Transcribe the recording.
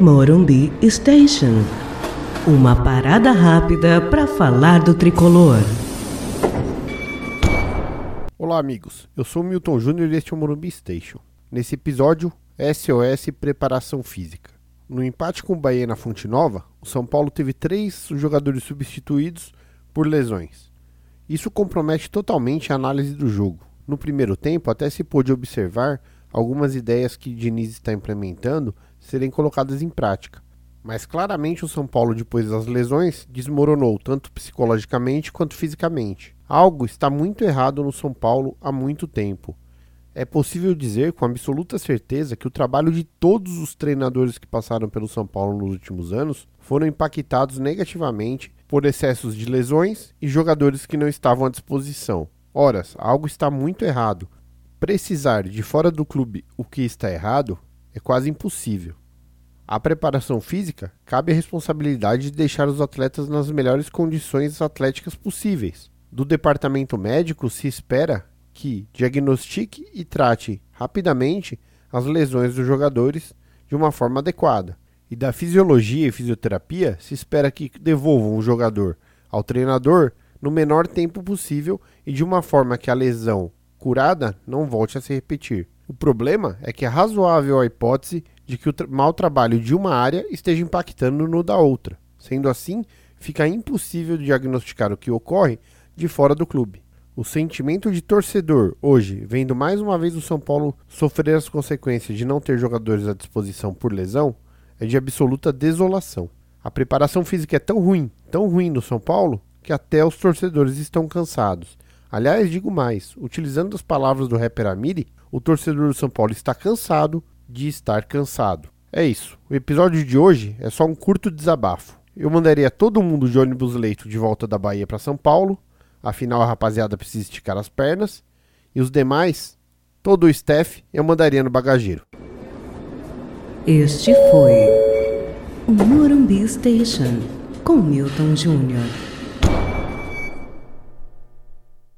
Morumbi Station. Uma parada rápida para falar do tricolor. Olá, amigos. Eu sou Milton Júnior e este é o Morumbi Station. Nesse episódio, SOS Preparação Física. No empate com o Bahia na Fonte Nova, o São Paulo teve três jogadores substituídos por lesões. Isso compromete totalmente a análise do jogo. No primeiro tempo, até se pôde observar algumas ideias que Diniz está implementando serem colocadas em prática. Mas claramente o São Paulo, depois das lesões, desmoronou tanto psicologicamente quanto fisicamente. Algo está muito errado no São Paulo há muito tempo. É possível dizer com absoluta certeza que o trabalho de todos os treinadores que passaram pelo São Paulo nos últimos anos foram impactados negativamente por excessos de lesões e jogadores que não estavam à disposição. Ora, algo está muito errado. Precisar de fora do clube o que está errado é quase impossível. A preparação física cabe a responsabilidade de deixar os atletas nas melhores condições atléticas possíveis. Do departamento médico se espera que diagnostique e trate rapidamente as lesões dos jogadores de uma forma adequada. E da fisiologia e fisioterapia se espera que devolvam o jogador ao treinador no menor tempo possível e de uma forma que a lesão curada não volte a se repetir. O problema é que é razoável a hipótese de que o tra mau trabalho de uma área esteja impactando no da outra. Sendo assim, fica impossível diagnosticar o que ocorre de fora do clube. O sentimento de torcedor hoje, vendo mais uma vez o São Paulo sofrer as consequências de não ter jogadores à disposição por lesão, é de absoluta desolação. A preparação física é tão ruim, tão ruim no São Paulo, que até os torcedores estão cansados. Aliás, digo mais, utilizando as palavras do rapper Amiri, o torcedor do São Paulo está cansado de estar cansado. É isso. O episódio de hoje é só um curto desabafo. Eu mandaria todo mundo de ônibus leito de volta da Bahia para São Paulo, Afinal, a rapaziada precisa esticar as pernas. E os demais, todo o staff, eu mandaria no bagageiro. Este foi o Morumbi Station com Milton Júnior.